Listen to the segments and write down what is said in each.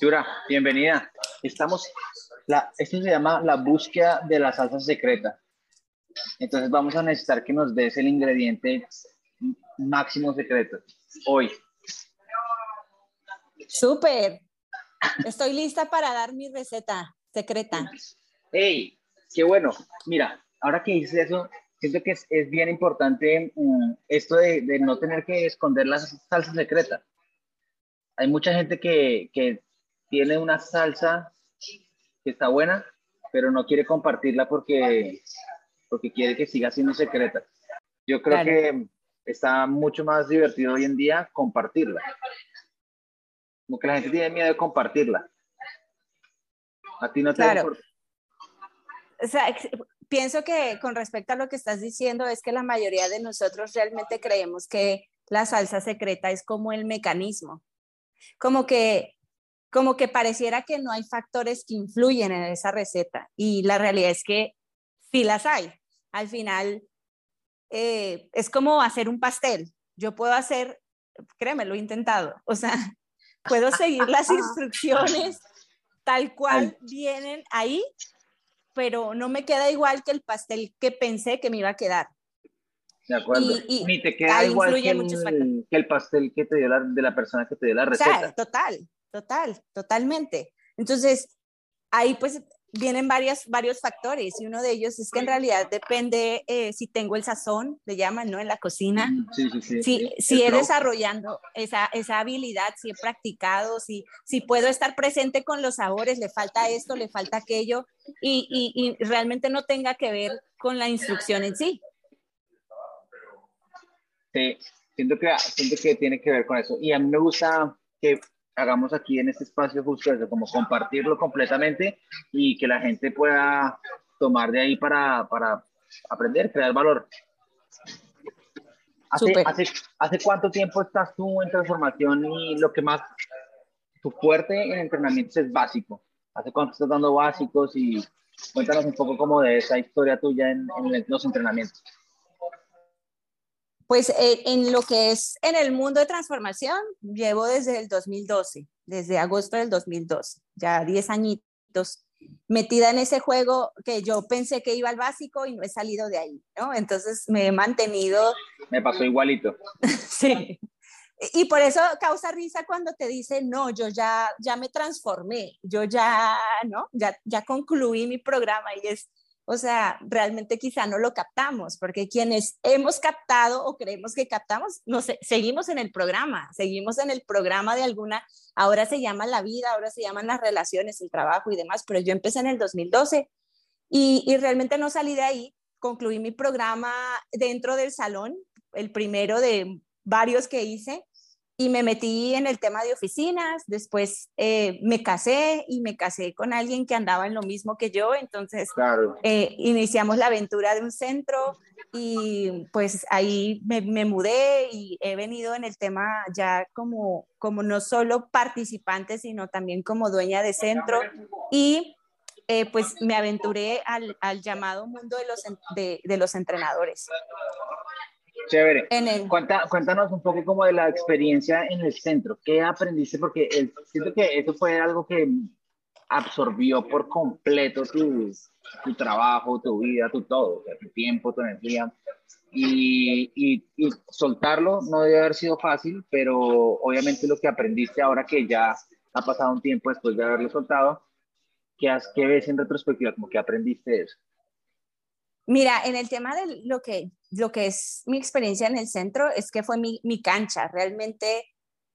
Yura, bienvenida. Estamos, la, esto se llama la búsqueda de la salsa secreta. Entonces vamos a necesitar que nos des el ingrediente máximo secreto hoy. Súper. Estoy lista para dar mi receta secreta. ¡Hey! ¡Qué bueno! Mira, ahora que dices eso, siento que es, bien importante mm, esto de, no tener que esconder la salsa secreta. Hay mucha gente que, que tiene una salsa que está buena, pero no quiere compartirla porque, porque quiere que siga siendo secreta. Yo creo que está mucho más divertido hoy en día compartirla. Como que la gente tiene miedo de compartirla. A ti no te claro. O sea, pienso que con respecto a lo que estás diciendo es que la mayoría de nosotros realmente creemos que la salsa secreta es como el mecanismo. Como que como que pareciera que no hay factores que influyen en esa receta y la realidad es que sí las hay. Al final eh, es como hacer un pastel. Yo puedo hacer, créeme, lo he intentado, o sea, puedo seguir las instrucciones tal cual vienen ahí, pero no me queda igual que el pastel que pensé que me iba a quedar. De acuerdo. Y, Ni te queda igual que el, pastel que te dio la, de la persona que te dio la receta. total, total, totalmente. Entonces, ahí pues vienen varias, varios factores y uno de ellos es que en realidad depende eh, si tengo el sazón, le llaman, ¿no? En la cocina. Sí, sí, sí. Si, si he desarrollando esa, esa habilidad, si he practicado, si, si puedo estar presente con los sabores, le falta esto, le falta aquello y, y, y realmente no tenga que ver con la instrucción en sí. Sí, siento que, siento que tiene que ver con eso. Y a mí me gusta que hagamos aquí en este espacio justo eso, como compartirlo completamente y que la gente pueda tomar de ahí para, para aprender, crear valor. ¿Hace, hace, ¿Hace cuánto tiempo estás tú en transformación y lo que más, tu fuerte en entrenamientos es básico? ¿Hace cuánto estás dando básicos? Y cuéntanos un poco como de esa historia tuya en, en los entrenamientos. Pues eh, en lo que es en el mundo de transformación, llevo desde el 2012, desde agosto del 2012, ya 10 añitos metida en ese juego que yo pensé que iba al básico y no he salido de ahí, ¿no? Entonces me he mantenido... Me pasó igualito. sí. Y por eso causa risa cuando te dicen, no, yo ya, ya me transformé, yo ya, ¿no? Ya, ya concluí mi programa y es, o sea, realmente quizá no lo captamos, porque quienes hemos captado o creemos que captamos, no seguimos en el programa, seguimos en el programa de alguna, ahora se llama la vida, ahora se llaman las relaciones, el trabajo y demás, pero yo empecé en el 2012 y, y realmente no salí de ahí, concluí mi programa dentro del salón, el primero de varios que hice, y me metí en el tema de oficinas, después eh, me casé y me casé con alguien que andaba en lo mismo que yo, entonces eh, iniciamos la aventura de un centro y pues ahí me, mudé y he venido en el tema ya como, como no solo participante, sino también como dueña de centro y eh, pues me aventuré al, al, llamado mundo de los, de, de los entrenadores. Chévere. cuéntanos un poco como de la experiencia en el centro. ¿Qué aprendiste? Porque siento que eso fue algo que absorbió por completo tu, tu trabajo, tu vida, tu todo, tu tiempo, tu energía. Y, y, y, soltarlo no debe haber sido fácil, pero obviamente lo que aprendiste ahora que ya ha pasado un tiempo después de haberlo soltado, ¿qué, has, qué ves en retrospectiva? Como que aprendiste eso. Mira, en el tema de lo que, lo que es mi experiencia en el centro, es que fue mi, cancha, realmente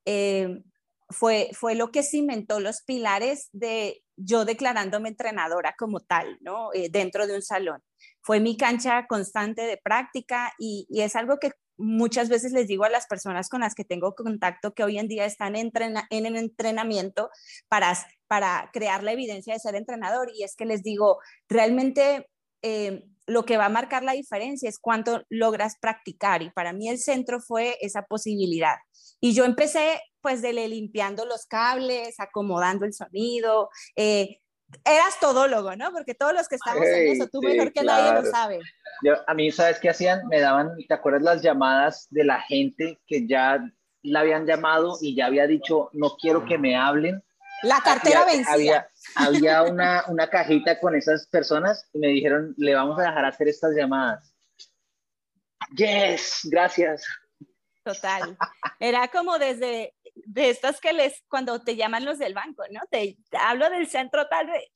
eh, fue, fue lo que cimentó los pilares de yo declarándome entrenadora como tal, ¿no? Eh, dentro de un salón. Fue mi cancha constante de práctica y, y, es algo que muchas veces les digo a las personas con las que tengo contacto que hoy en día están en, en el entrenamiento para, para crear la evidencia de ser entrenador y es que les digo, realmente... Eh, lo que va a marcar la diferencia es cuánto logras practicar y para mí el centro fue esa posibilidad. Y yo empecé pues de limpiando los cables, acomodando el sonido. Eh, eras todólogo, ¿no? Porque todos los que estamos en eso, tú mejor que nadie lo sabe. a mí, ¿sabes qué hacían? Me daban, ¿te acuerdas las llamadas de la gente que ya la habían llamado y ya había dicho, no quiero que me hablen? La cartera vencida. Había, una, una cajita con esas personas y me dijeron, le vamos a dejar hacer estas llamadas. Yes, gracias. Total. Era como desde de estas que les, cuando te llaman los del banco, ¿no? Te, hablo del centro tal vez.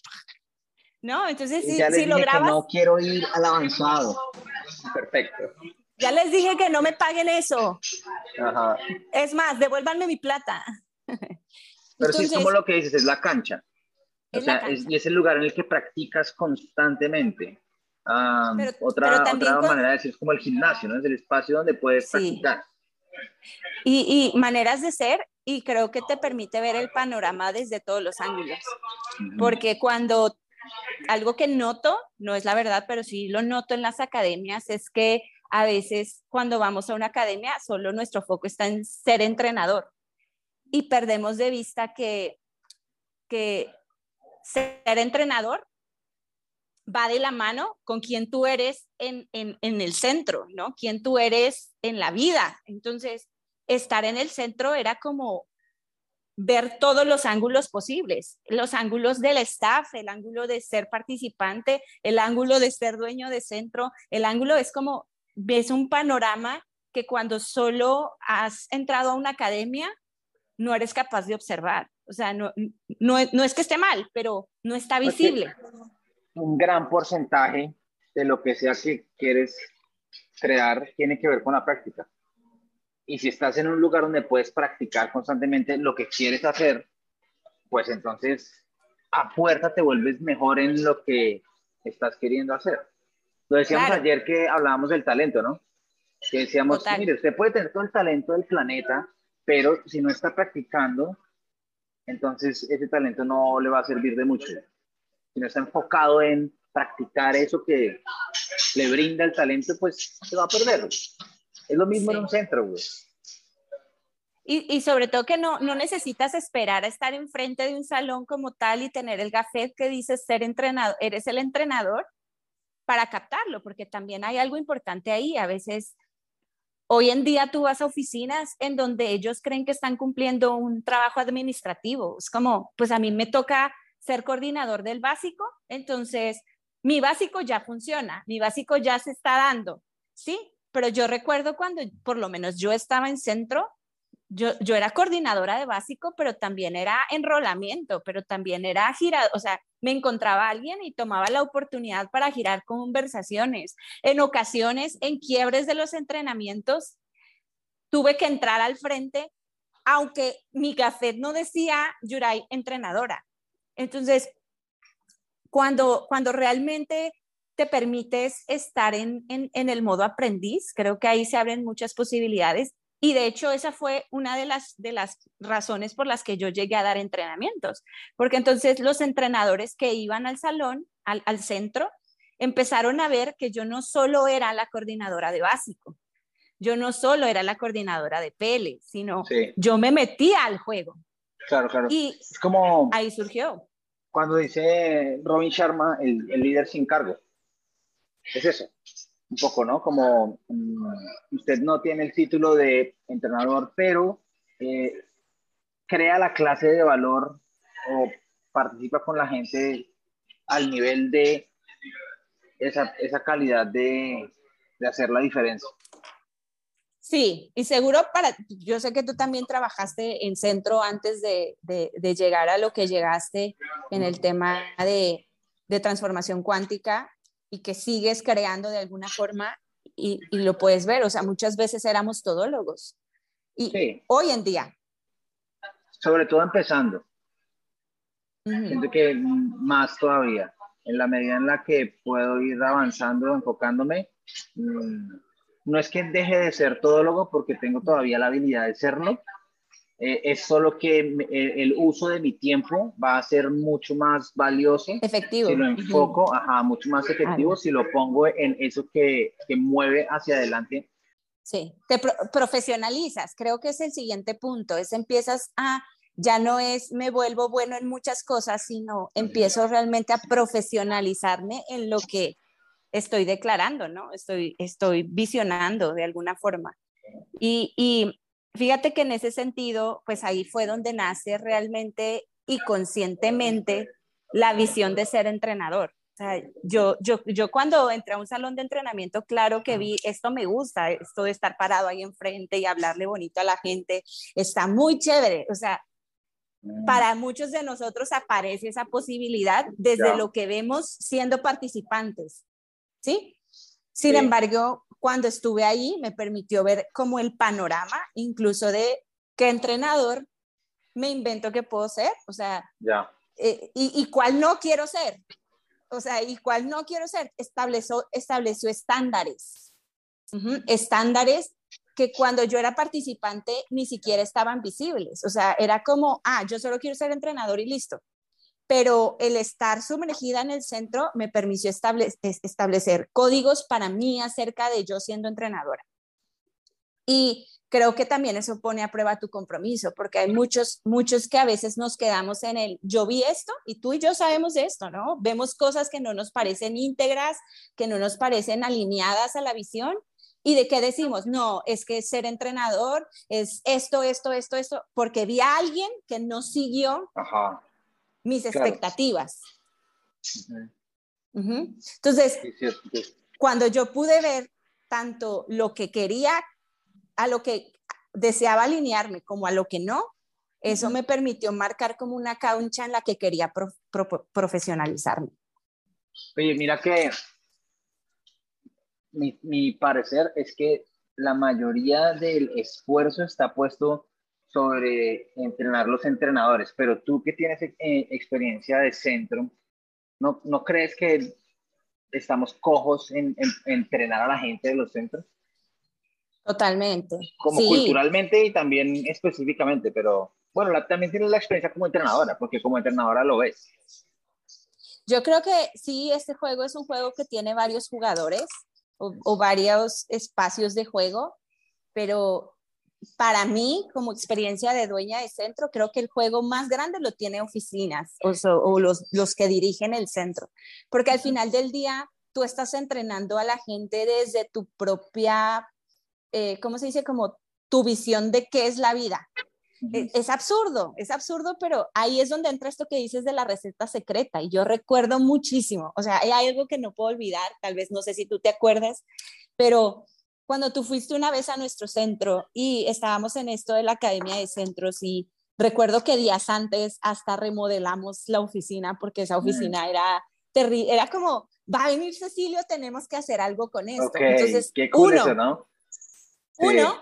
¿No? Entonces, si, si lo grabas. no quiero ir al avanzado. Perfecto. Ya les dije que no me paguen eso. Ajá. Es más, devuélvanme mi plata. Pero sí es como lo que dices, es la cancha. O sea, Es, y es el lugar en el que practicas constantemente. otra, otra manera de decir es como el gimnasio, ¿no? Es el espacio donde puedes practicar. Y, y, maneras de ser, y creo que te permite ver el panorama desde todos los ángulos. Porque cuando algo que noto, no es la verdad, pero sí lo noto en las academias, es que a veces cuando vamos a una academia, solo nuestro foco está en ser entrenador y perdemos de vista que, que ser entrenador va de la mano con quien tú eres en, en, el centro, ¿no? Quien tú eres en la vida. Entonces, estar en el centro era como ver todos los ángulos posibles, los ángulos del staff, el ángulo de ser participante, el ángulo de ser dueño de centro, el ángulo es como ves un panorama que cuando solo has entrado a una academia no eres capaz de observar. O sea, no, no, no es que esté mal, pero no está visible. Un gran porcentaje de lo que sea que quieres crear tiene que ver con la práctica. Y si estás en un lugar donde puedes practicar constantemente lo que quieres hacer, pues entonces a fuerza te vuelves mejor en lo que estás queriendo hacer. Lo decíamos ayer que hablábamos del talento, ¿no? Que decíamos, mire, usted puede tener todo el talento del planeta, pero si no está practicando, entonces ese talento no le va a servir de mucho. Si no está enfocado en practicar eso que le brinda el talento, pues se va a perder. Es lo mismo en un centro, güey. Y, y, sobre todo que no, no necesitas esperar a estar enfrente de un salón como tal y tener el gafet que dice ser entrenador, eres el entrenador para captarlo, porque también hay algo importante ahí. A veces, hoy en día tú vas a oficinas en donde ellos creen que están cumpliendo un trabajo administrativo. Es como, pues a mí me toca ser coordinador del básico, entonces mi básico ya funciona, mi básico ya se está dando, ¿sí? Pero yo recuerdo cuando por lo menos yo estaba en centro, yo, yo era coordinadora de básico, pero también era enrolamiento, pero también era girar, o sea, me encontraba alguien y tomaba la oportunidad para girar conversaciones. En ocasiones, en quiebres de los entrenamientos, tuve que entrar al frente, aunque mi café no decía Yuray entrenadora. Entonces, cuando, cuando realmente te permites estar en, en, en el modo aprendiz, creo que ahí se abren muchas posibilidades y de hecho, esa fue una de las, de las razones por las que yo llegué a dar entrenamientos, porque entonces los entrenadores que iban al salón, al, al centro, empezaron a ver que yo no solo era la coordinadora de básico, yo no solo era la coordinadora de PL, sino yo me metía al juego. Claro, claro. Y es como ahí surgió. Cuando dice Robin Sharma, el, el líder sin cargo. Es eso un poco, ¿no? Como mm, usted no tiene el título de entrenador, pero eh, crea la clase de valor o participa con la gente al nivel de esa, esa calidad de, de hacer la diferencia. Sí, y seguro para, yo sé que tú también trabajaste en centro antes de, de, de llegar a lo que llegaste en el tema de, de transformación cuántica y que sigues creando de alguna forma y, y, lo puedes ver. O sea, muchas veces éramos todólogos. Y hoy en día. Sobre todo empezando. Siento que más todavía. En la medida en la que puedo ir avanzando, enfocándome, mm, no es que deje de ser todólogo porque tengo todavía la habilidad de serlo, eh, es solo que eh, el uso de mi tiempo va a ser mucho más valioso. Efectivo. Si lo enfoco, ajá, mucho más efectivo si lo pongo en eso que, que mueve hacia adelante. Sí, te profesionalizas, creo que es el siguiente punto, es empiezas a, ya no es me vuelvo bueno en muchas cosas, sino empiezo realmente a profesionalizarme en lo que estoy declarando, ¿no? Estoy, estoy visionando de alguna forma. Y, y Fíjate que en ese sentido, pues ahí fue donde nace realmente y conscientemente la visión de ser entrenador. O sea, yo, yo, yo cuando entré a un salón de entrenamiento, claro que vi, esto me gusta, esto de estar parado ahí enfrente y hablarle bonito a la gente, está muy chévere. O sea, mm. para muchos de nosotros aparece esa posibilidad desde lo que vemos siendo participantes, ¿sí? Sin embargo, cuando estuve ahí, me permitió ver como el panorama, incluso de qué entrenador me invento que puedo ser, o sea, ya. Eh, y, y, cuál no quiero ser. O sea, y cuál no quiero ser, estableció, estableció estándares. Estándares que cuando yo era participante ni siquiera estaban visibles. O sea, era como, ah, yo solo quiero ser entrenador y listo. Pero el estar sumergida en el centro me permitió establecer códigos para mí acerca de yo siendo entrenadora. Y creo que también eso pone a prueba tu compromiso, porque hay muchos, muchos que a veces nos quedamos en el, yo vi esto y tú y yo sabemos esto, ¿no? Vemos cosas que no nos parecen íntegras, que no nos parecen alineadas a la visión. ¿Y de qué decimos? No, es que ser entrenador es esto, esto, esto, esto, porque vi a alguien que no siguió mis expectativas. Entonces, cuando yo pude ver tanto lo que quería a lo que deseaba alinearme como a lo que no, eso me permitió marcar como una cancha en la que quería profesionalizarme. Oye, mira que mi, mi, parecer es que la mayoría del esfuerzo está puesto sobre entrenar los entrenadores, pero tú que tienes eh, experiencia de centro, ¿no, ¿no crees que estamos cojos en, en entrenar a la gente de los centros? Totalmente. Como culturalmente y también específicamente, pero bueno, también tienes la experiencia como entrenadora, porque como entrenadora lo ves. Yo creo que sí, este juego es un juego que tiene varios jugadores o, varios espacios de juego, pero para mí, como experiencia de dueña de centro, creo que el juego más grande lo tiene oficinas o, o los, los que dirigen el centro, porque al final del día tú estás entrenando a la gente desde tu propia eh, ¿cómo se dice? Como tu visión de qué es la vida. E, es, absurdo, es absurdo, pero ahí es donde entra esto que dices de la receta secreta. Y yo recuerdo muchísimo, o sea, hay algo que no puedo olvidar, tal vez no sé si tú te acuerdas, pero cuando tú fuiste una vez a nuestro centro y estábamos en esto de la Academia de Centros y recuerdo que días antes hasta remodelamos la oficina porque esa mm. oficina era terrible, era como, va a venir Cecilio, tenemos que hacer algo con esto. Entonces, Qué cool uno, eso, ¿no? Uno,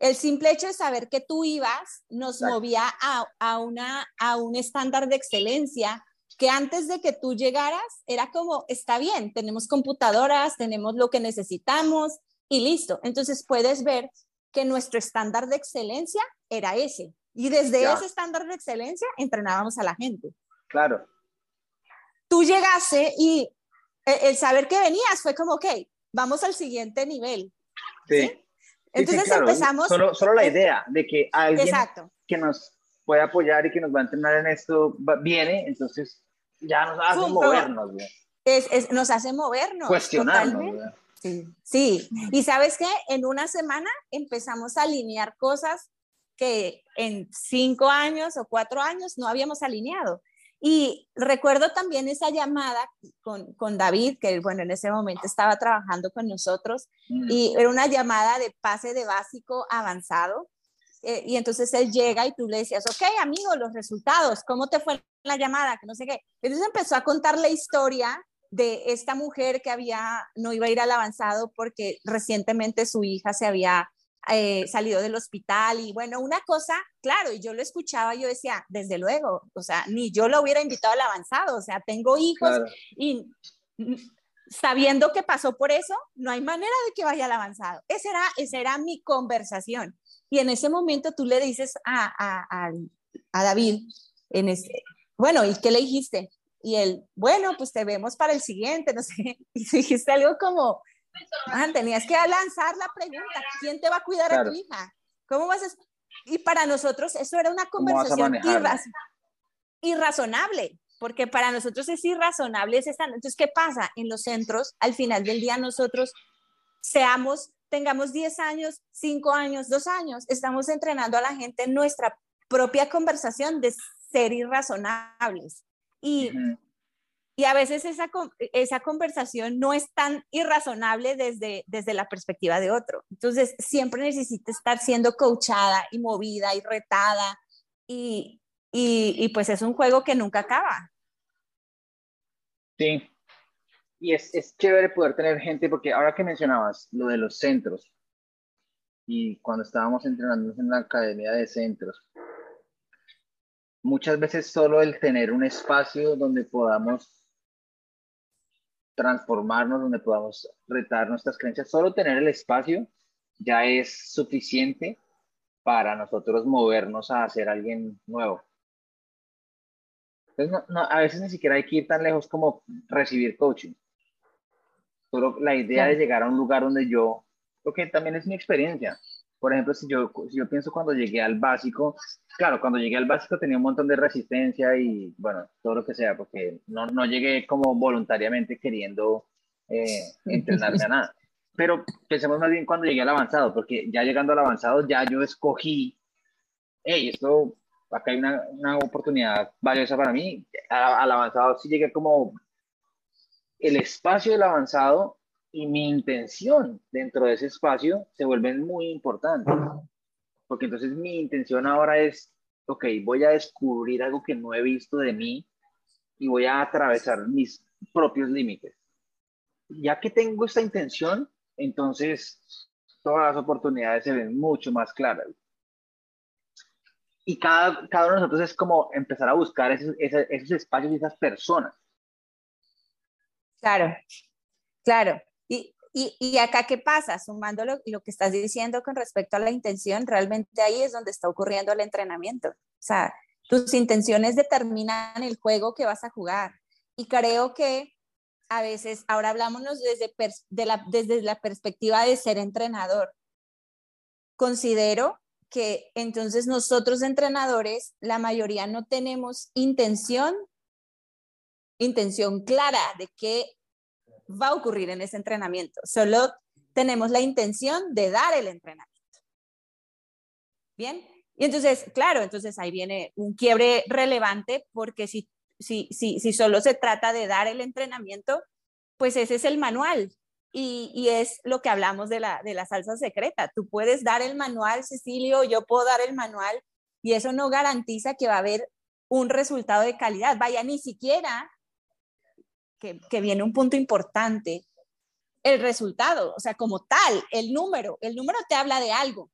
el simple hecho de saber que tú ibas nos movía a, a, una, a un estándar de excelencia que antes de que tú llegaras era como, está bien, tenemos computadoras, tenemos lo que necesitamos y listo. Entonces puedes ver que nuestro estándar de excelencia era ese. Y desde ese estándar de excelencia entrenábamos a la gente. Claro. Tú llegaste y el, el saber que venías fue como, ok, vamos al siguiente nivel. ¿sí? Entonces empezamos... Solo, solo, la idea de que alguien que nos puede apoyar y que nos va a entrenar en esto viene, entonces ya nos hace movernos. Es, nos hace movernos. Cuestionarnos. Sí, sí. Y sabes qué, en una semana empezamos a alinear cosas que en cinco años o cuatro años no habíamos alineado. Y recuerdo también esa llamada con, con, David, que bueno, en ese momento estaba trabajando con nosotros, mm. y era una llamada de pase de básico avanzado. Eh, y entonces él llega y tú le decías, ok, amigo, los resultados, ¿cómo te fue la llamada? Que no sé qué. Entonces empezó a contar la historia de esta mujer que había, no iba a ir al avanzado porque recientemente su hija se había eh, salido del hospital y bueno, una cosa, claro, y yo lo escuchaba, yo decía, desde luego, o sea, ni yo lo hubiera invitado al avanzado, o sea, tengo hijos y sabiendo que pasó por eso, no hay manera de que vaya al avanzado. Esa era, esa era mi conversación. Y en ese momento tú le dices a, a, a, David, en ese, bueno, ¿y qué le dijiste? Y él, bueno, pues te vemos para el siguiente, no sé, y dijiste algo como, Ah, tenías que lanzar la pregunta, ¿quién te va a cuidar a tu hija? ¿Cómo vas a... Y para nosotros eso era una conversación irrazonable, porque para nosotros es irrazonable. Es esta... Entonces, ¿qué pasa? En los centros, al final del día nosotros seamos, tengamos 10 años, 5 años, 2 años, estamos entrenando a la gente en nuestra propia conversación de ser irrazonables. Y, y a veces esa, esa conversación no es tan irrazonable desde, desde la perspectiva de otro. Entonces, siempre necesita estar siendo coachada y movida y retada. Y, y, y pues es un juego que nunca acaba. Sí. Y es, es chévere poder tener gente, porque ahora que mencionabas lo de los centros, y cuando estábamos entrenando en la academia de centros, muchas veces solo el tener un espacio donde podamos transformarnos, donde podamos retar nuestras creencias. Solo tener el espacio ya es suficiente para nosotros movernos a ser alguien nuevo. Entonces, a veces ni siquiera hay que ir tan lejos como recibir coaching. Solo la idea de llegar a un lugar donde yo, porque también es mi experiencia. Por ejemplo, si yo, si yo pienso cuando llegué al básico, claro, cuando llegué al básico tenía un montón de resistencia y, bueno, todo lo que sea, porque no, no llegué como voluntariamente queriendo eh, entrenarme a nada. Pero pensemos más bien cuando llegué al avanzado, porque ya llegando al avanzado ya yo escogí, hey, esto, acá hay una, una oportunidad valiosa para mí. al avanzado sí llegué como el espacio del avanzado y mi intención dentro de ese espacio se vuelven muy importantes. Porque entonces mi intención ahora es, ok, voy a descubrir algo que no he visto de mí y voy a atravesar mis propios límites. Ya que tengo esta intención, entonces todas las oportunidades se ven mucho más claras. Y cada, cada uno de nosotros es como empezar a buscar esos, esos espacios y esas personas. Claro, claro. Y, acá, ¿qué pasa? Sumando lo, que estás diciendo con respecto a la intención, realmente ahí es donde está ocurriendo el entrenamiento. O sea, tus intenciones determinan el juego que vas a jugar. Y creo que a veces, ahora hablamos desde, la, desde la perspectiva de ser entrenador. Considero que entonces nosotros entrenadores, la mayoría no tenemos intención, intención clara de qué va a ocurrir en ese entrenamiento. Solo tenemos la intención de dar el entrenamiento. Bien, y entonces, claro, entonces ahí viene un quiebre relevante porque si, si, si, si solo se trata de dar el entrenamiento, pues ese es el manual. Y, y, es lo que hablamos de la, de la salsa secreta. Tú puedes dar el manual, Cecilio, yo puedo dar el manual, y eso no garantiza que va a haber un resultado de calidad. Vaya, ni siquiera que, viene un punto importante, el resultado, o sea, como tal, el número, el número te habla de algo.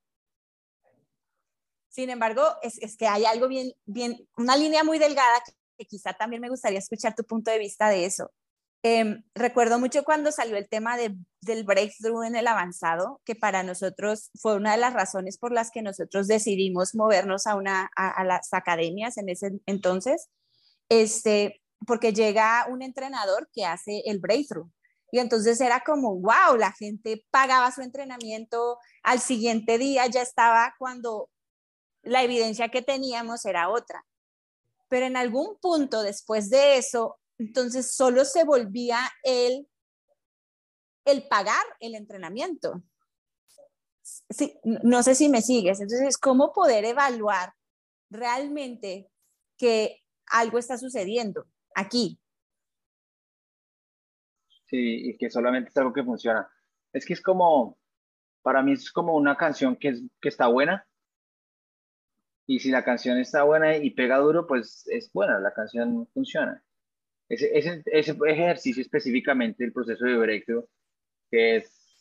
Sin embargo, es, es que hay algo bien, bien, una línea muy delgada que, quizá también me gustaría escuchar tu punto de vista de eso. Em, recuerdo mucho cuando salió el tema de, del breakthrough en el avanzado, que para nosotros fue una de las razones por las que nosotros decidimos movernos a, una, a, a las academias en ese entonces. Este, porque llega un entrenador que hace el breakthrough. Y entonces era como, wow, la gente pagaba su entrenamiento, al siguiente día ya estaba cuando la evidencia que teníamos era otra. Pero en algún punto después de eso, entonces solo se volvía el, el pagar el entrenamiento. Sí, no sé si me sigues. Entonces, ¿cómo poder evaluar realmente que algo está sucediendo? Aquí. Sí, y que solamente es algo que funciona. Es que es como, para mí es como una canción que, es, que está buena. Y si la canción está buena y pega duro, pues es buena, la canción funciona. Ese, ese, ejercicio específicamente, el proceso de breakthrough, que es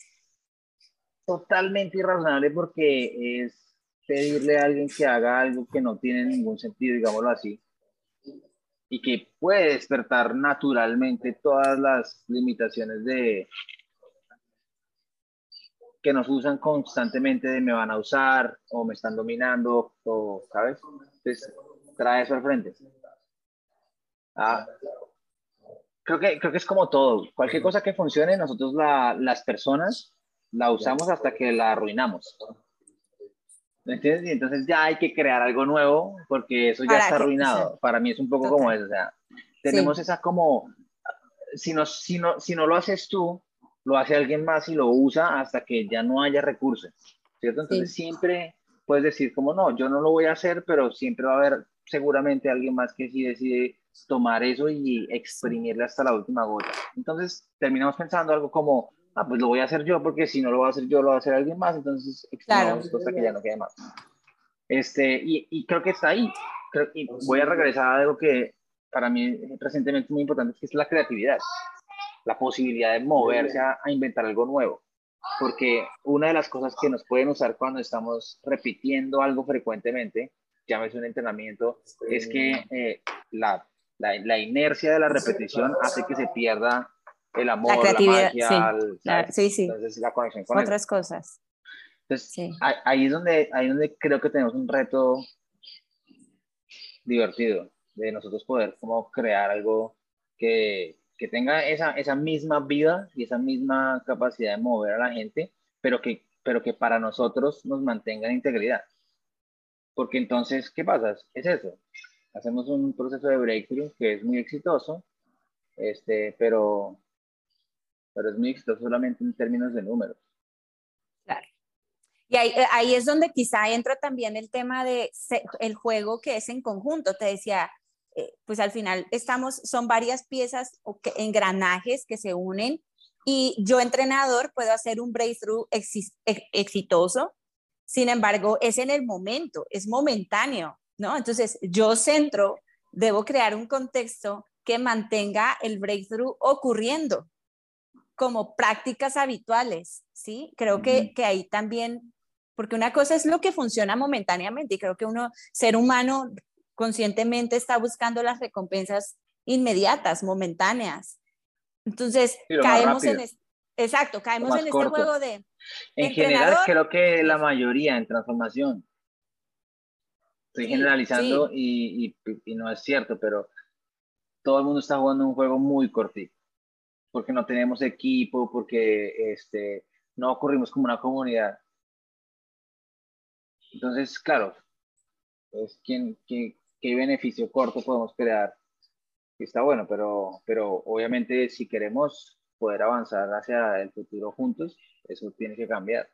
totalmente irrazonable porque es pedirle a alguien que haga algo que no tiene ningún sentido, digámoslo así, y que puede despertar naturalmente todas las limitaciones de que nos usan constantemente de me van a usar o me están dominando o, ¿sabes? Entonces, trae eso al frente. Ah, creo, que, creo que es como todo. Cualquier cosa que funcione, nosotros la, las personas la usamos hasta que la arruinamos. ¿Me entiendes? Y entonces ya hay que crear algo nuevo porque eso ya está arruinado. Para mí es un poco como eso. O sea, tenemos esa como, si no, si, no, si no lo haces tú, lo hace alguien más y lo usa hasta que ya no haya recursos. ¿Cierto? Entonces siempre puedes decir como no, yo no lo voy a hacer, pero siempre va a haber seguramente alguien más que sí decide tomar eso y exprimirle hasta la última gota. Entonces terminamos pensando algo como, ah, pues lo voy a hacer yo, porque si no lo va a hacer yo, lo va a hacer alguien más, entonces claro. hasta que ya no quede más. Este, y, y creo que está ahí. y voy a regresar a algo que para mí recientemente muy importante, que es la creatividad, la posibilidad de moverse a, a inventar algo nuevo porque una de las cosas que nos pueden usar cuando estamos repitiendo algo frecuentemente, llámese un entrenamiento, es que eh, la, la, inercia de la repetición hace que se pierda el amor, la, creatividad, magia, sí, sí, Entonces, la conexión con otras cosas. Entonces, ahí, es donde, ahí es donde creo que tenemos un reto divertido de nosotros poder como crear algo que, que tenga esa, esa misma vida y esa misma capacidad de mover a la gente, pero que, pero que para nosotros nos mantenga en integridad. Porque entonces, ¿qué pasa? Es eso. Hacemos un proceso de breakthrough que es muy exitoso, este, pero, pero es exitoso solamente en términos de números. Claro. Y ahí, eh, ahí es donde quizá entra también el tema de el juego que es en conjunto. Te decía, eh, pues al final estamos, son varias piezas o engranajes que se unen y yo entrenador puedo hacer un breakthrough exitoso, sin embargo es en el momento, es momentáneo, ¿no? Entonces yo centro, debo crear un contexto que mantenga el breakthrough ocurriendo como prácticas habituales, ¿sí? Creo que, que ahí también porque una cosa es lo que funciona momentáneamente y creo que uno, ser humano, conscientemente está buscando las recompensas inmediatas, momentáneas. Entonces, caemos en exacto, caemos en este juego de En general, creo que la mayoría en transformación. Estoy generalizando Y, y, no es cierto, pero todo el mundo está jugando un juego muy cortito, porque no tenemos equipo, porque este, no ocurrimos como una comunidad. Entonces, claro, es quien, quien, qué beneficio corto podemos crear. Está bueno, pero, pero obviamente si queremos poder avanzar hacia el futuro juntos, eso tiene que cambiar.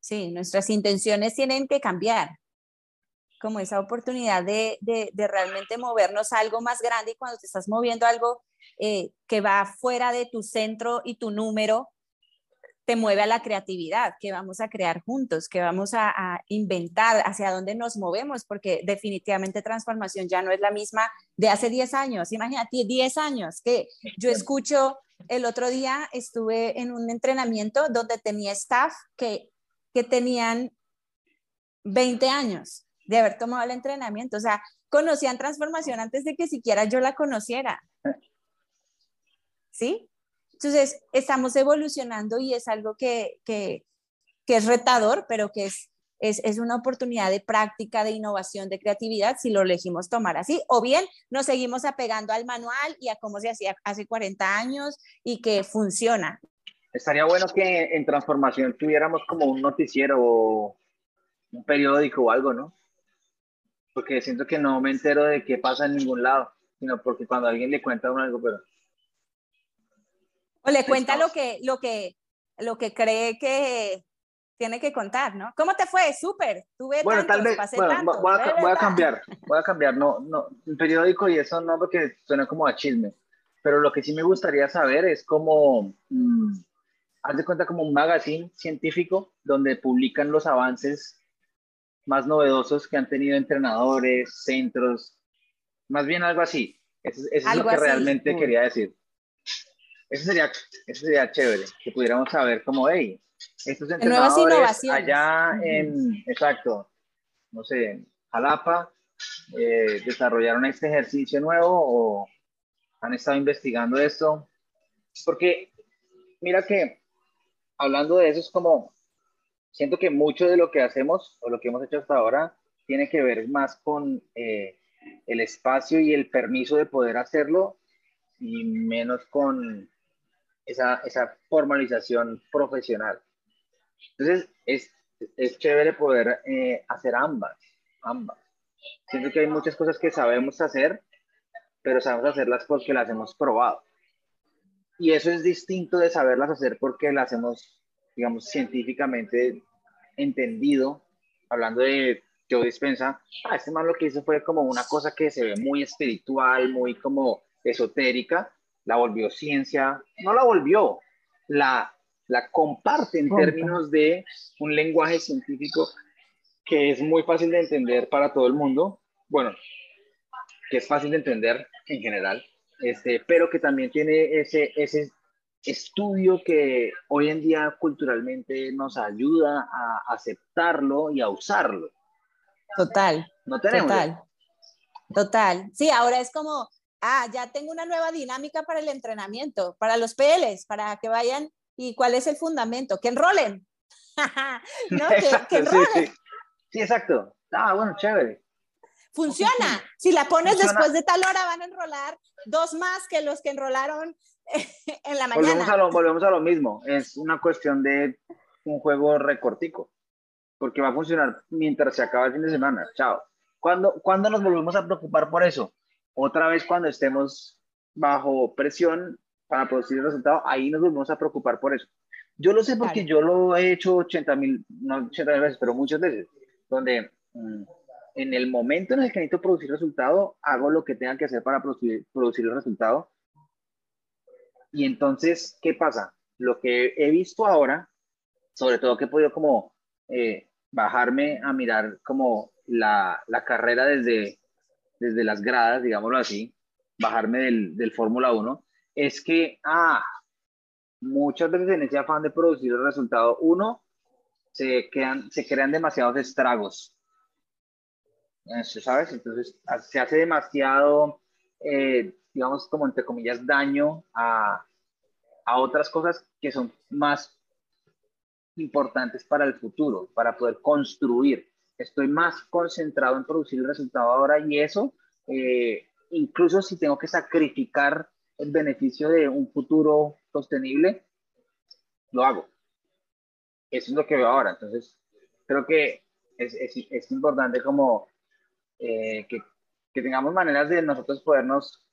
Sí, nuestras intenciones tienen que cambiar, como esa oportunidad de, de, de realmente movernos a algo más grande y cuando te estás moviendo algo eh, que va fuera de tu centro y tu número, te mueve a la creatividad, que vamos a crear juntos, que vamos a, inventar, hacia dónde nos movemos, porque definitivamente transformación ya no es la misma de hace 10 años. Imagínate, 10 años, que yo escucho, el otro día estuve en un entrenamiento donde tenía staff que, que tenían 20 años de haber tomado el entrenamiento, o sea, conocían transformación antes de que siquiera yo la conociera. ¿Sí? Entonces, estamos evolucionando y es algo que, que, es retador, pero que es, es, es, una oportunidad de práctica, de innovación, de creatividad, si lo elegimos tomar así. O bien nos seguimos apegando al manual y a cómo se hacía hace 40 años y que funciona. Estaría bueno que en transformación tuviéramos como un noticiero un periódico o algo, ¿no? Porque siento que no me entero de qué pasa en ningún lado, sino porque cuando alguien le cuenta uno algo, pero o le cuenta lo que, lo que, lo que cree que tiene que contar, ¿no? ¿Cómo te fue? Súper. Tuve bueno, tal vez, bueno, voy, a, voy, a, cambiar, voy a cambiar, no, no, el periódico y eso no porque suena como a chisme, pero lo que sí me gustaría saber es cómo, mm, haz de cuenta como un magazine científico donde publican los avances más novedosos que han tenido entrenadores, centros, más bien algo así. Eso, es lo que realmente quería decir. Eso sería, eso sería chévere, que pudiéramos saber cómo, hey, estos entrenadores allá en, exacto, no sé, en Jalapa, eh, desarrollaron este ejercicio nuevo o han estado investigando esto. Porque mira que hablando de eso es como, siento que mucho de lo que hacemos o lo que hemos hecho hasta ahora tiene que ver más con eh, el espacio y el permiso de poder hacerlo y menos con esa, esa formalización profesional. Entonces, es, es chévere poder eh, hacer ambas, ambas. Siento que hay muchas cosas que sabemos hacer, pero sabemos hacerlas porque las hemos probado. Y eso es distinto de saberlas hacer porque las hemos, digamos, científicamente entendido, hablando de yo Dispensa, ah, este man lo que hizo fue como una cosa que se ve muy espiritual, muy como esotérica, la volvió ciencia, no la volvió, la, la comparte en términos de un lenguaje científico que es muy fácil de entender para todo el mundo, bueno, que es fácil de entender en general, este, pero que también tiene ese, ese estudio que hoy en día culturalmente nos ayuda a aceptarlo y a usarlo. Total. No tenemos. Total. Total. Sí, ahora es como, ah, ya tengo una nueva dinámica para el entrenamiento, para los PLs, para que vayan y cuál es el fundamento, que enrolen. ¿No? que, enrolen. Sí, exacto. Ah, bueno, chévere. Funciona. Si la pones después de tal hora, van a enrolar dos más que los que enrolaron en la mañana. Volvemos a, lo, volvemos a lo mismo. Es una cuestión de un juego recortico porque va a funcionar mientras se acaba el fin de semana. Chao. ¿Cuándo, ¿Cuándo nos volvemos a preocupar por eso? Otra vez cuando estemos bajo presión para producir el resultado, ahí nos volvemos a preocupar por eso. Yo lo sé porque yo lo he hecho 80 mil, no 80 mil veces, pero muchas veces, donde mm, en el momento en el que necesito producir resultado, hago lo que tenga que hacer para producir, producir el resultado. Y entonces, ¿qué pasa? Lo que he visto ahora, sobre todo que he podido como eh, bajarme a mirar como la, la, carrera desde, desde las gradas, digámoslo así, bajarme del, del Fórmula 1, es que, ah, muchas veces en ese afán de producir el resultado, uno, se, quedan, se crean demasiados estragos. ¿Sabes? Entonces se hace demasiado, eh, digamos, como entre comillas, daño a, a otras cosas que son más importantes para el futuro, para poder construir. Estoy más concentrado en producir el resultado ahora y eso, eh, incluso si tengo que sacrificar el beneficio de un futuro sostenible, lo hago. Eso es lo que veo ahora. Entonces, creo que es, es, es importante como eh, que, que, tengamos maneras de nosotros podernos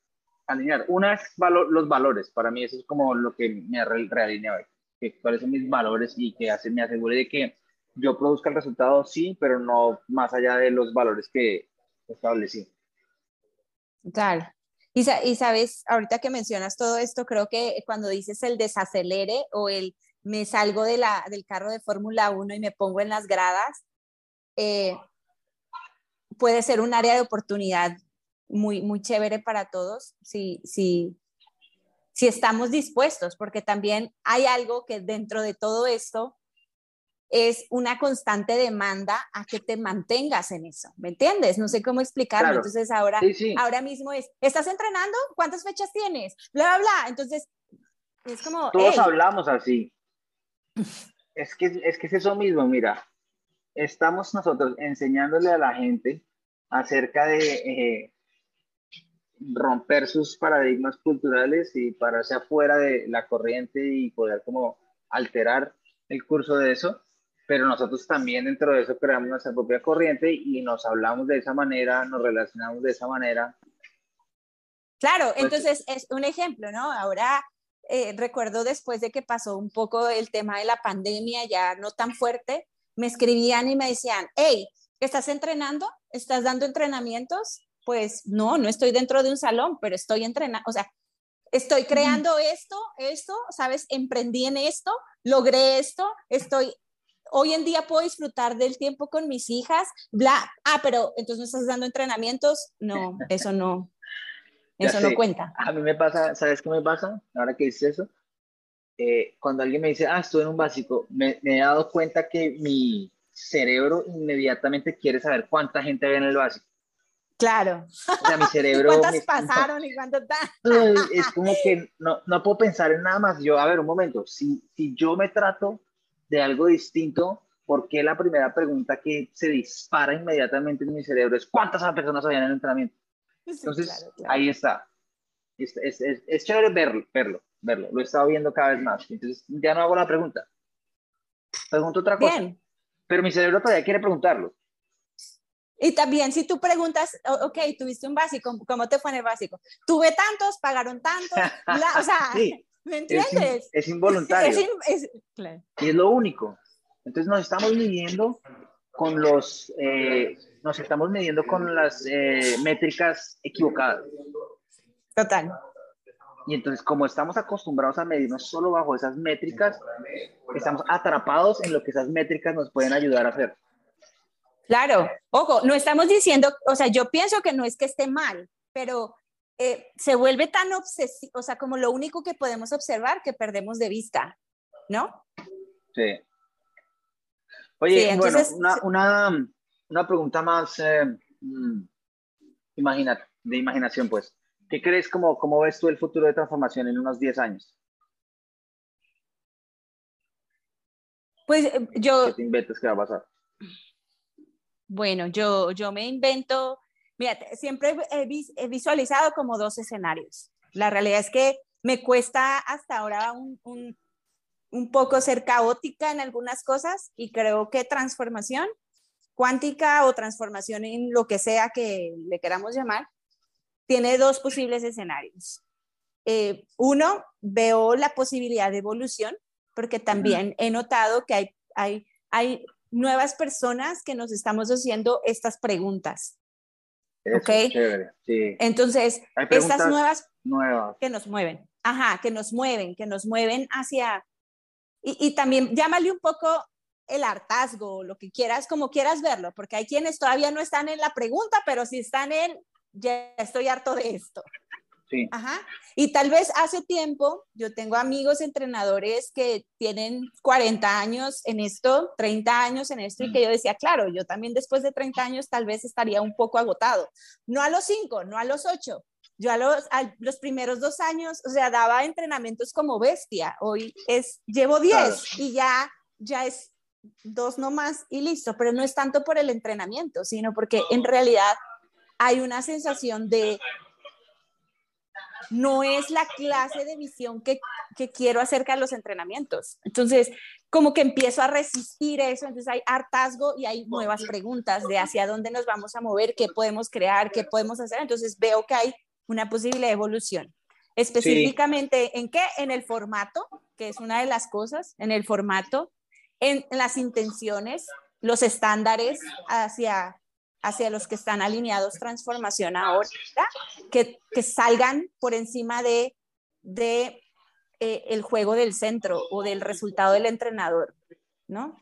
alinear. Una es los valores. Para mí eso es como lo que me realinea hoy que, cuáles son mis valores y que hace, me asegure de que yo produzca el resultado, sí, pero no más allá de los valores que establecí. Claro. Y, y sabes, ahorita que mencionas todo esto, creo que cuando dices el desacelere o el me salgo de la, del carro de Fórmula 1 y me pongo en las gradas, eh, puede ser un área de oportunidad muy, muy chévere para todos si, si, si estamos dispuestos, porque también hay algo que dentro de todo esto es una constante demanda a que te mantengas en eso, ¿me entiendes? No sé cómo explicarlo. Entonces ahora, ahora mismo es, ¿estás entrenando? ¿Cuántas fechas tienes? Bla, bla, bla. Entonces, es como... Todos hablamos así. Es que, es que es eso mismo, mira, estamos nosotros enseñándole a la gente acerca de eh, romper sus paradigmas culturales y pararse afuera de la corriente y poder como alterar el curso de eso, pero nosotros también dentro de eso creamos nuestra propia corriente y nos hablamos de esa manera, nos relacionamos de esa manera. Claro, pues entonces es un ejemplo, ¿no? Ahora eh, recuerdo después de que pasó un poco el tema de la pandemia, ya no tan fuerte, me escribían y me decían, hey, ¿estás entrenando? ¿Estás dando entrenamientos? Pues no, no estoy dentro de un salón, pero estoy entrenando, o sea, estoy creando esto, esto, ¿sabes? Emprendí en esto, logré esto, estoy, hoy en día puedo disfrutar del tiempo con mis hijas, bla, ah, pero entonces no estás dando entrenamientos, no, eso no, eso no cuenta. A mí me pasa, ¿sabes qué me pasa? Ahora que dices eso, eh, cuando alguien me dice, ah, estoy en un básico, me, me, he dado cuenta que mi cerebro inmediatamente quiere saber cuánta gente ve en el básico. Claro. O sea, mi cerebro... ¿Cuántas pasaron y cuántas Es como que no, no, puedo pensar en nada más. Yo, a ver, un momento, si, si yo me trato de algo distinto, ¿por qué la primera pregunta que se dispara inmediatamente en mi cerebro es cuántas personas habían en el entrenamiento? Entonces, ahí está. Es, es, es, chévere verlo, verlo, verlo. Lo he estado viendo cada vez más. Entonces, ya no hago la pregunta. Pregunto otra cosa. Bien. Pero mi cerebro todavía quiere preguntarlo. Y también si tú preguntas, ok, tuviste un básico, ¿cómo te fue en el básico? Tuve tantos, pagaron tantos, o sea, ¿me entiendes? Es, involuntario. Es Y es lo único. Entonces nos estamos midiendo con los, eh, nos estamos midiendo con las eh, métricas equivocadas. Total. Y entonces, como estamos acostumbrados a medirnos solo bajo esas métricas, estamos atrapados en lo que esas métricas nos pueden ayudar a hacer. Claro, ojo, no estamos diciendo, o sea, yo pienso que no es que esté mal, pero eh, se vuelve tan obsesivo, o sea, como lo único que podemos observar que perdemos de vista, ¿no? Sí. Oye, bueno, una, una, pregunta más eh, mm, de imaginación, pues. ¿Qué crees, como, cómo ves tú el futuro de transformación en unos 10 años? Pues eh, yo... ¿Qué te inventas que va a pasar? Bueno, yo, yo me invento, mira, siempre he, visualizado como dos escenarios. La realidad es que me cuesta hasta ahora un, un, un poco ser caótica en algunas cosas y creo que transformación cuántica o transformación en lo que sea que le queramos llamar, tiene dos posibles escenarios. Eh, uno, veo la posibilidad de evolución, porque también he notado que hay, hay, hay nuevas personas que nos estamos haciendo estas preguntas. ¿Ok? sí. Entonces, estas nuevas, nuevas que nos mueven, ajá, que nos mueven, que nos mueven hacia... Y, y también llámale un poco el hartazgo, lo que quieras, como quieras verlo, porque hay quienes todavía no están en la pregunta, pero si están en, ya estoy harto de esto. Sí. Ajá. Y tal vez hace tiempo, yo tengo amigos entrenadores que tienen 40 años en esto, 30 años en esto, y que yo decía, claro, yo también después de 30 años tal vez estaría un poco agotado. No a los 5, no a los 8. Yo a los, los primeros dos años, o sea, daba entrenamientos como bestia. Hoy es, llevo 10 y ya, ya es dos nomás y listo, pero no es tanto por el entrenamiento, sino porque en realidad hay una sensación de no es la clase de visión que, que, quiero acerca de los entrenamientos. Entonces, como que empiezo a resistir eso, entonces hay hartazgo y hay nuevas preguntas de hacia dónde nos vamos a mover, qué podemos crear, qué podemos hacer. Entonces, veo que hay una posible evolución. Específicamente, ¿en qué? En el formato, que es una de las cosas, en el formato, en las intenciones, los estándares hacia hacia los que están alineados transformación ahora, que, que salgan por encima de, de eh, el juego del centro o del resultado del entrenador, ¿no?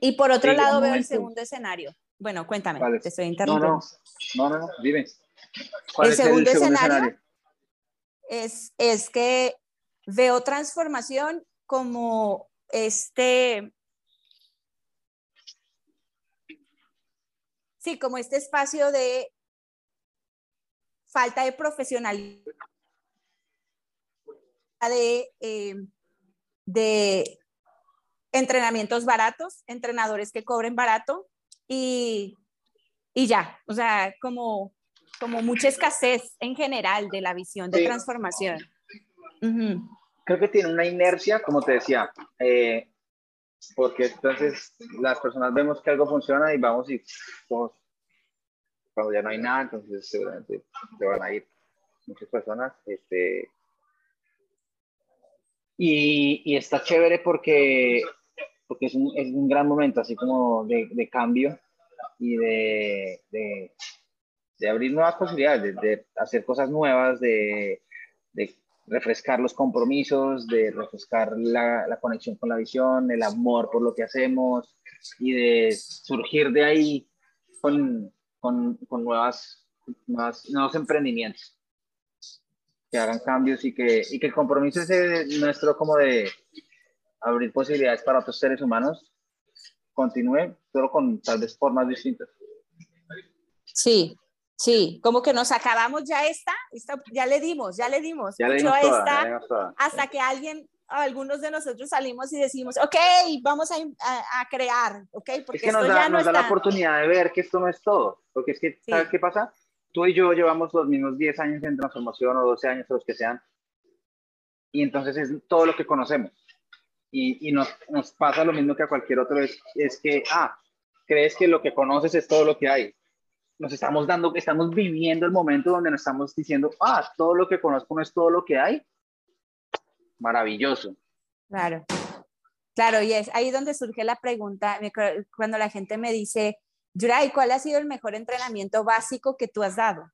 Y por otro lado veo el segundo escenario. Bueno, cuéntame, te estoy interrumpiendo. No, no, no, no, dime. el, segundo escenario, Es, es que veo transformación como este sí, como este espacio de falta de profesionalidad, de, eh, de entrenamientos baratos, entrenadores que cobren barato y, y ya, o sea, como, como mucha escasez en general de la visión de transformación. Creo que tiene una inercia, como te decía, eh, porque entonces las personas vemos que algo funciona y vamos y cuando ya no hay nada, entonces seguramente se van a ir muchas personas. Este, y, y está chévere porque, porque es, un, es un gran momento, así como de, de cambio y de, de, de, abrir nuevas posibilidades, de, hacer cosas nuevas, de, refrescar los compromisos, de refrescar la, la, conexión con la visión, el amor por lo que hacemos y de surgir de ahí con, con, con nuevas, nuevos emprendimientos que hagan cambios y que, y que el compromiso ese nuestro como de abrir posibilidades para otros seres humanos continúe, pero con tal vez formas distintas. Sí, Sí, como que nos acabamos ya esta, ya le dimos, ya le dimos, ya le dimos esta, hasta que alguien, algunos de nosotros salimos y decimos, ok, vamos a, a, crear, ok, porque es que nos da, nos da la oportunidad de ver que esto no es todo, porque es que, ¿sabes qué pasa? Tú y yo llevamos los mismos 10 años en transformación o 12 años o los que sean, y entonces es todo lo que conocemos. Y, y nos, nos, pasa lo mismo que a cualquier otro, es, es que, ah, crees que lo que conoces es todo lo que hay nos estamos dando, estamos viviendo el momento donde nos estamos diciendo, ah, todo lo que conozco no es todo lo que hay. Maravilloso. Claro. Claro, y es ahí donde surge la pregunta, cuando la gente me dice, Yuray, ¿cuál ha sido el mejor entrenamiento básico que tú has dado?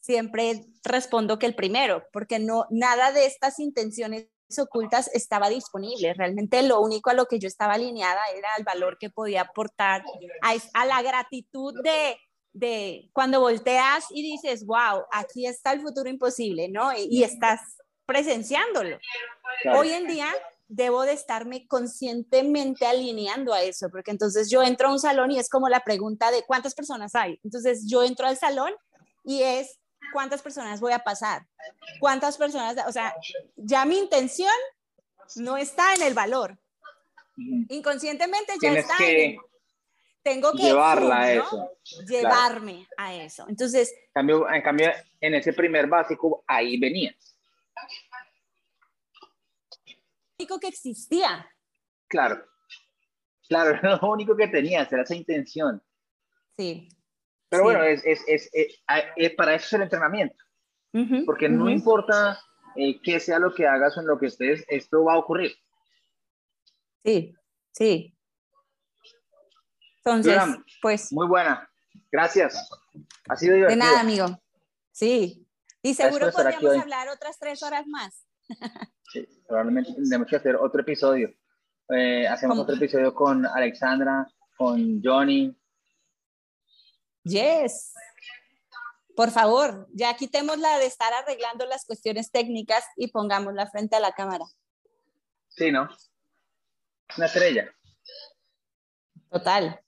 Siempre respondo que el primero, porque no, nada de estas intenciones ocultas estaba disponible. Realmente lo único a lo que yo estaba alineada era el valor que podía aportar a, la gratitud de, de, cuando volteas y dices, wow, aquí está el futuro imposible, ¿no? Y, estás presenciándolo. Hoy en día debo de estarme conscientemente alineando a eso, porque entonces yo entro a un salón y es como la pregunta de cuántas personas hay. Entonces yo entro al salón y es cuántas personas voy a pasar, cuántas personas, o sea, ya mi intención no está en el valor. Inconscientemente ya está en tengo que llevarla a eso. Llevarme a eso. Entonces, en cambio, en cambio, en ese primer básico ahí venías. único que existía. Claro. Claro, era lo único que tenías, era esa intención. Sí. Pero bueno, es, es, es, es, para eso es el entrenamiento. porque no importa eh, qué sea lo que hagas o en lo que estés, esto va a ocurrir. Sí, sí. Entonces, pues. Muy buena. Gracias. Ha sido divertido. De nada, amigo. Sí. Y seguro podríamos hablar otras tres horas más. Sí, probablemente tendremos que hacer otro episodio. Eh, hacemos otro episodio con Alexandra, con Johnny, Yes. Por favor, ya quitemos la de estar arreglando las cuestiones técnicas y pongámosla frente a la cámara. Sí, ¿no? Una estrella. Total.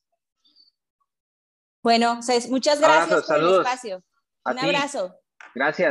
Bueno, muchas gracias por el espacio. Un abrazo. Gracias.